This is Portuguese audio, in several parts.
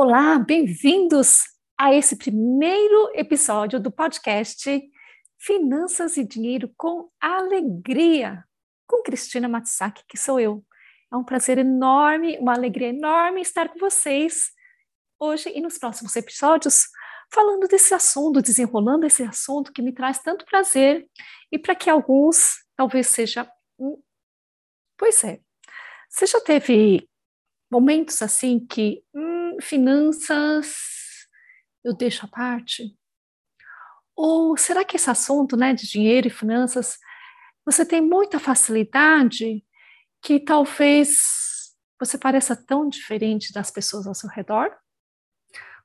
Olá, bem-vindos a esse primeiro episódio do podcast Finanças e Dinheiro com Alegria, com Cristina Matsusaki, que sou eu. É um prazer enorme, uma alegria enorme estar com vocês hoje e nos próximos episódios, falando desse assunto, desenrolando esse assunto que me traz tanto prazer e para que alguns talvez seja. Pois é, você já teve momentos assim que hum, finanças eu deixo à parte? Ou será que esse assunto né, de dinheiro e finanças você tem muita facilidade que talvez você pareça tão diferente das pessoas ao seu redor?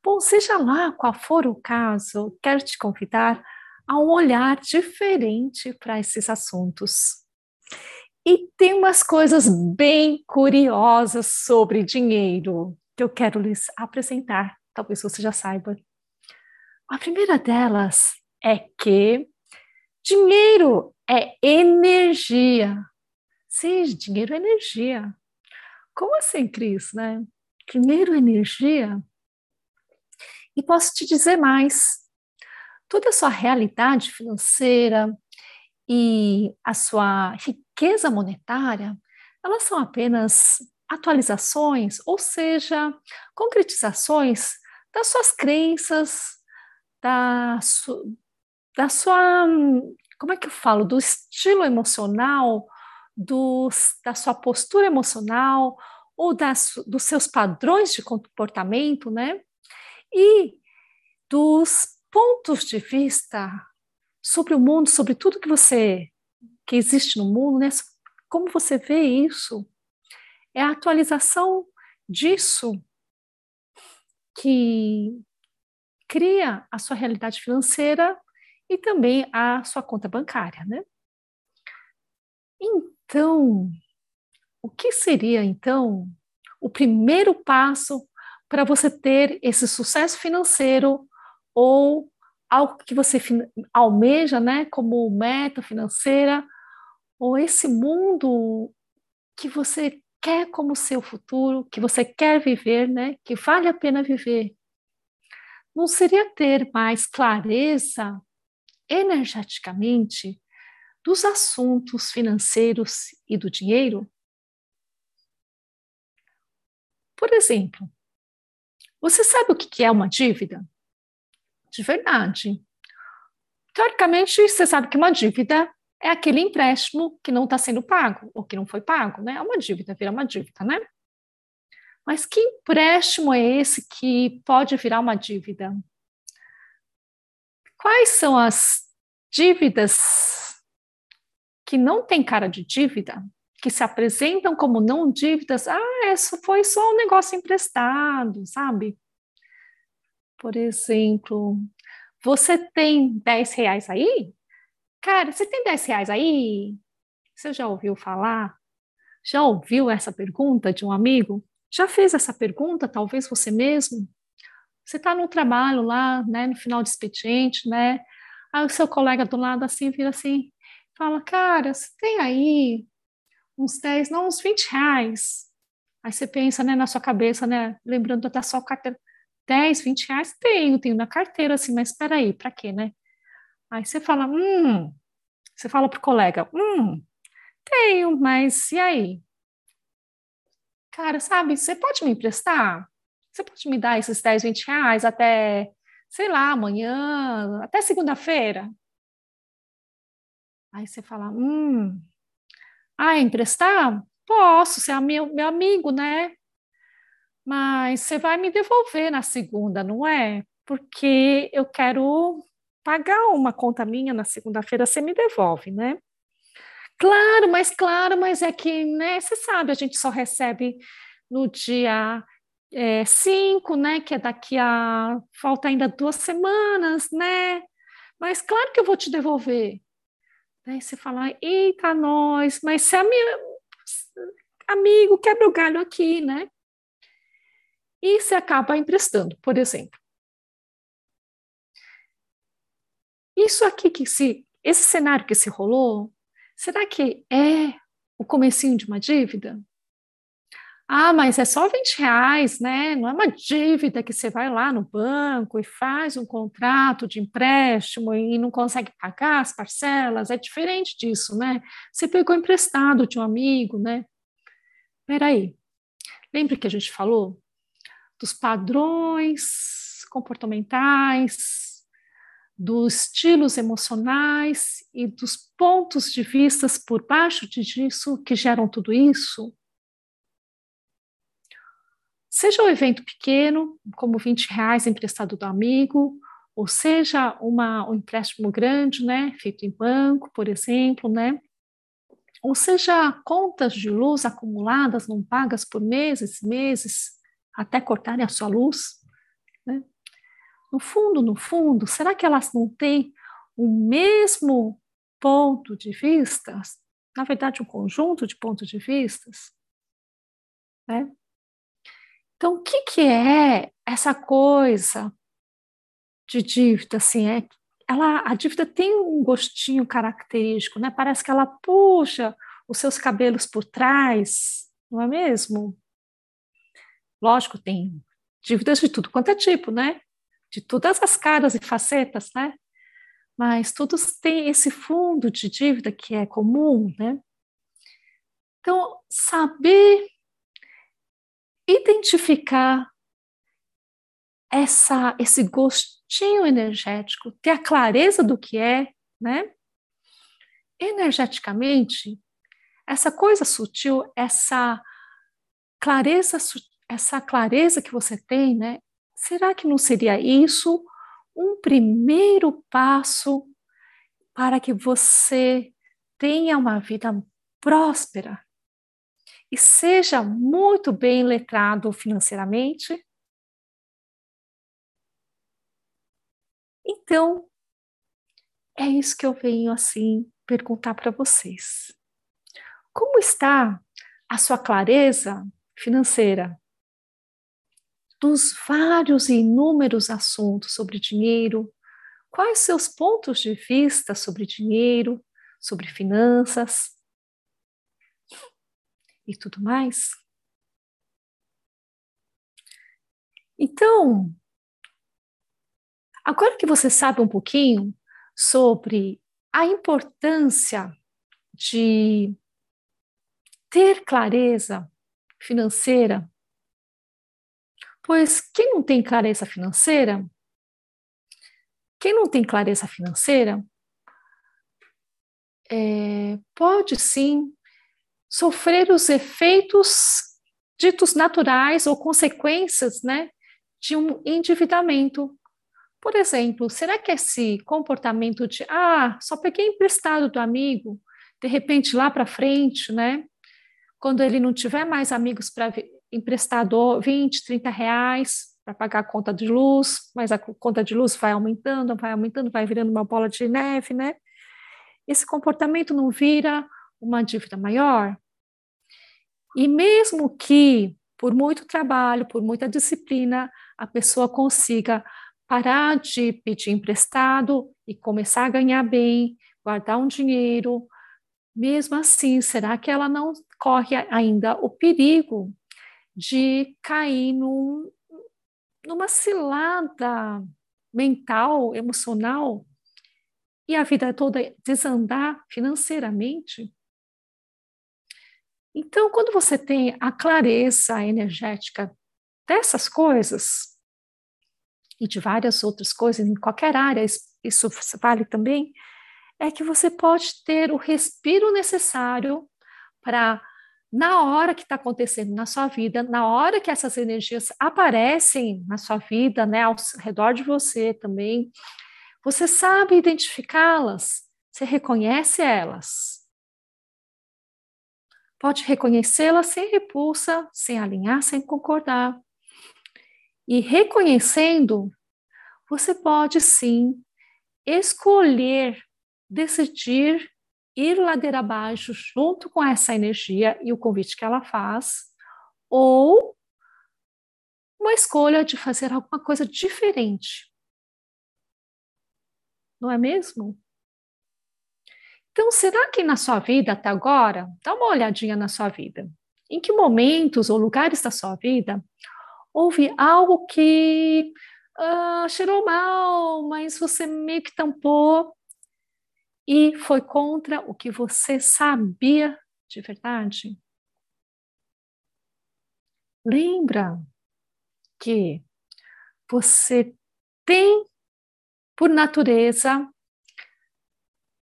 Bom, seja lá qual for o caso, quero te convidar a um olhar diferente para esses assuntos. E tem umas coisas bem curiosas sobre dinheiro que eu quero lhes apresentar. Talvez você já saiba. A primeira delas é que dinheiro é energia. Sim, dinheiro é energia. Como assim, Cris, né? Dinheiro é energia? E posso te dizer mais. Toda a sua realidade financeira e a sua riqueza monetária, elas são apenas atualizações, ou seja, concretizações das suas crenças, da, su, da sua, como é que eu falo, do estilo emocional, dos, da sua postura emocional ou das, dos seus padrões de comportamento, né? E dos pontos de vista sobre o mundo, sobre tudo que você que existe no mundo, né? Como você vê isso? É a atualização disso que cria a sua realidade financeira e também a sua conta bancária, né? Então, o que seria então o primeiro passo para você ter esse sucesso financeiro ou algo que você almeja, né, como meta financeira, ou esse mundo que você quer como seu futuro, que você quer viver, né, que vale a pena viver. Não seria ter mais clareza energeticamente dos assuntos financeiros e do dinheiro? Por exemplo, você sabe o que é uma dívida? de verdade. Teoricamente, você sabe que uma dívida é aquele empréstimo que não está sendo pago, ou que não foi pago, né? É uma dívida, vira uma dívida, né? Mas que empréstimo é esse que pode virar uma dívida? Quais são as dívidas que não têm cara de dívida, que se apresentam como não dívidas? Ah, isso foi só um negócio emprestado, sabe? Por exemplo, você tem 10 reais aí? Cara, você tem 10 reais aí? Você já ouviu falar? Já ouviu essa pergunta de um amigo? Já fez essa pergunta, talvez você mesmo? Você está no trabalho lá, né, no final do expediente, né? Aí o seu colega do lado assim vira assim, fala, cara, você tem aí uns 10, não, uns 20 reais. Aí você pensa, né, na sua cabeça, né, lembrando da sua carteira, 10, 20 reais? Tenho, tenho na carteira, assim, mas espera aí, para quê, né? Aí você fala, hum, você fala pro colega, hum, tenho, mas e aí? Cara, sabe, você pode me emprestar? Você pode me dar esses 10, 20 reais até, sei lá, amanhã, até segunda-feira? Aí você fala, hum, ah, emprestar? Posso, você é meu, meu amigo, né? mas você vai me devolver na segunda, não é? Porque eu quero pagar uma conta minha na segunda-feira, você me devolve, né? Claro, mas claro, mas é que, né, você sabe, a gente só recebe no dia é, cinco, né? Que é daqui a falta ainda duas semanas, né? Mas claro que eu vou te devolver. Daí você fala, eita, nós, mas se é amigo quebra o galho aqui, né? E você acaba emprestando, por exemplo. Isso aqui que se, esse cenário que se rolou, será que é o comecinho de uma dívida? Ah, mas é só 20 reais, né? Não é uma dívida que você vai lá no banco e faz um contrato de empréstimo e não consegue pagar as parcelas. É diferente disso, né? Você pegou emprestado de um amigo, né? Peraí. Lembra que a gente falou dos padrões comportamentais, dos estilos emocionais e dos pontos de vistas por baixo disso que geram tudo isso? Seja um evento pequeno, como 20 reais emprestado do amigo, ou seja uma, um empréstimo grande, né, feito em banco, por exemplo, né, ou seja contas de luz acumuladas, não pagas por meses, meses, até cortarem a sua luz? No fundo, no fundo, será que elas não têm o mesmo ponto de vista? Na verdade, um conjunto de pontos de vistas, né? Então, o que, que é essa coisa de dívida? Assim, é, ela, a dívida tem um gostinho característico, né? Parece que ela puxa os seus cabelos por trás, não é mesmo? Lógico, tem dívidas de tudo quanto é tipo, né? De todas as caras e facetas, né? Mas todos têm esse fundo de dívida que é comum, né? Então, saber identificar essa, esse gostinho energético, ter a clareza do que é, né? Energeticamente, essa coisa sutil, essa clareza, essa clareza que você tem, né? Será que não seria isso um primeiro passo para que você tenha uma vida próspera, e seja muito bem letrado financeiramente. Então, é isso que eu venho assim perguntar para vocês. Como está a sua clareza financeira? Dos vários e inúmeros assuntos sobre dinheiro, quais seus pontos de vista sobre dinheiro, sobre finanças? e tudo mais. Então, agora que você sabe um pouquinho sobre a importância de ter clareza financeira, pois quem não tem clareza financeira, quem não tem clareza financeira, é, pode sim sofrer os efeitos ditos naturais ou consequências né, de um endividamento. Por exemplo, será que esse comportamento de, ah, só peguei emprestado do amigo, de repente lá para frente, né, quando ele não tiver mais amigos para emprestador 20, 30 reais para pagar a conta de luz, mas a conta de luz vai aumentando, vai aumentando, vai virando uma bola de neve, né? Esse comportamento não vira uma dívida maior? E mesmo que por muito trabalho, por muita disciplina, a pessoa consiga parar de pedir emprestado e começar a ganhar bem, guardar um dinheiro, mesmo assim, será que ela não corre ainda o perigo de cair num, numa cilada mental, emocional e a vida toda desandar financeiramente? Então, quando você tem a clareza energética dessas coisas, e de várias outras coisas, em qualquer área, isso vale também, é que você pode ter o respiro necessário para, na hora que está acontecendo na sua vida, na hora que essas energias aparecem na sua vida, né, ao redor de você também, você sabe identificá-las, você reconhece elas pode reconhecê-la sem repulsa, sem alinhar, sem concordar. E reconhecendo, você pode sim escolher, decidir ir ladeira abaixo junto com essa energia e o convite que ela faz, ou uma escolha de fazer alguma coisa diferente. Não é mesmo? Então, será que na sua vida até agora, dá uma olhadinha na sua vida, em que momentos ou lugares da sua vida houve algo que uh, cheirou mal, mas você meio que tampou e foi contra o que você sabia de verdade? Lembra que você tem, por natureza,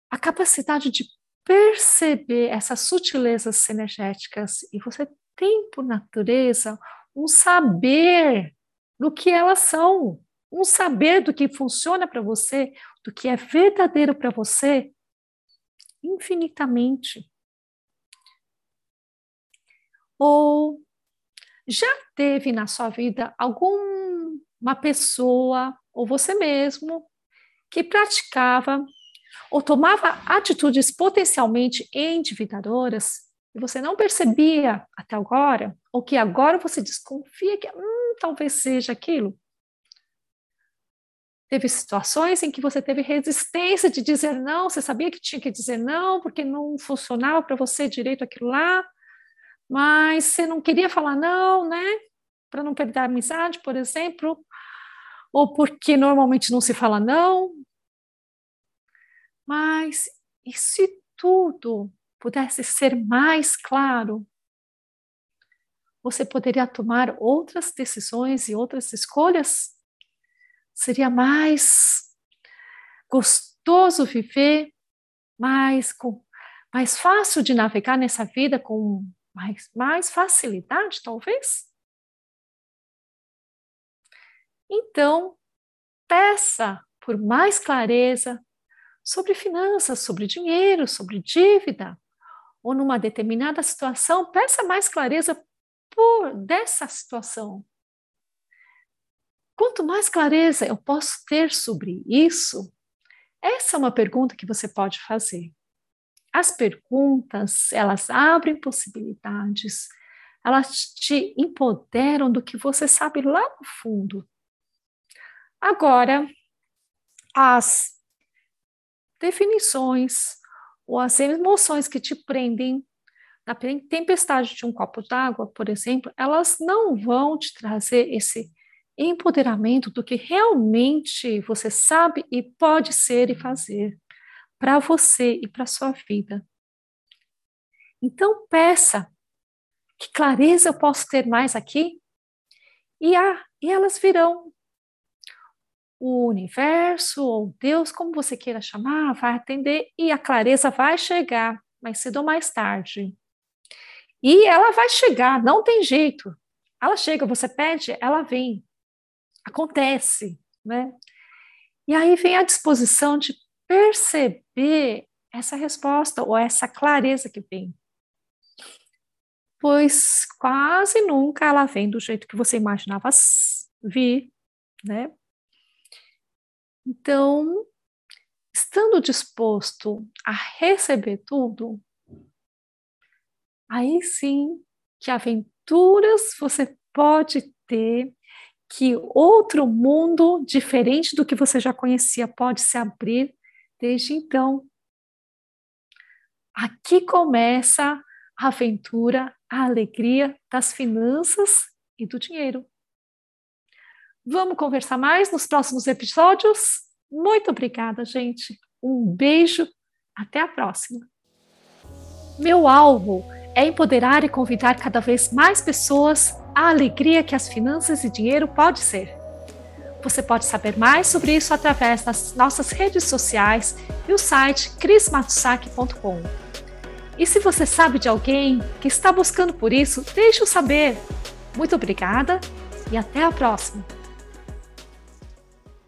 a capacidade de perceber essas sutilezas energéticas e você tem, por natureza, um saber do que elas são, um saber do que funciona para você, do que é verdadeiro para você, infinitamente. Ou já teve na sua vida alguma pessoa, ou você mesmo, que praticava ou tomava atitudes potencialmente endividadoras e você não percebia até agora, ou que agora você desconfia que hum, talvez seja aquilo? Teve situações em que você teve resistência de dizer não, você sabia que tinha que dizer não, porque não funcionava para você direito aquilo lá, mas você não queria falar não, né? Para não perder a amizade, por exemplo, ou porque normalmente não se fala não. Mas e se tudo pudesse ser mais claro, você poderia tomar outras decisões e outras escolhas? Seria mais gostoso viver, mais, com, mais fácil de navegar nessa vida com mais, mais facilidade, talvez? Então, peça por mais clareza sobre finanças, sobre dinheiro, sobre dívida, ou numa determinada situação, peça mais clareza por dessa situação. Quanto mais clareza eu posso ter sobre isso, essa é uma pergunta que você pode fazer. As perguntas, elas abrem possibilidades, elas te empoderam do que você sabe lá no fundo. Agora, as definições ou as emoções que te prendem na tempestade de um copo d'água, por exemplo, elas não vão te trazer esse empoderamento do que realmente você sabe e pode ser e fazer para você e para sua vida. Então peça que clareza eu posso ter mais aqui e, ah, e elas virão. O universo ou Deus, como você queira chamar, vai atender e a clareza vai chegar mais cedo ou mais tarde. E ela vai chegar, não tem jeito. Ela chega, você pede, ela vem acontece, né? E aí vem a disposição de perceber essa resposta ou essa clareza que vem. Pois quase nunca ela vem do jeito que você imaginava vir, né? Então, estando disposto a receber tudo, aí sim que aventuras você pode ter que outro mundo diferente do que você já conhecia pode se abrir desde então. Aqui começa a aventura, a alegria das finanças e do dinheiro. Vamos conversar mais nos próximos episódios? Muito obrigada, gente. Um beijo, até a próxima. Meu alvo é empoderar e convidar cada vez mais pessoas à alegria que as finanças e dinheiro pode ser. Você pode saber mais sobre isso através das nossas redes sociais e o site crismatsaki.com. E se você sabe de alguém que está buscando por isso, deixe-o saber. Muito obrigada e até a próxima!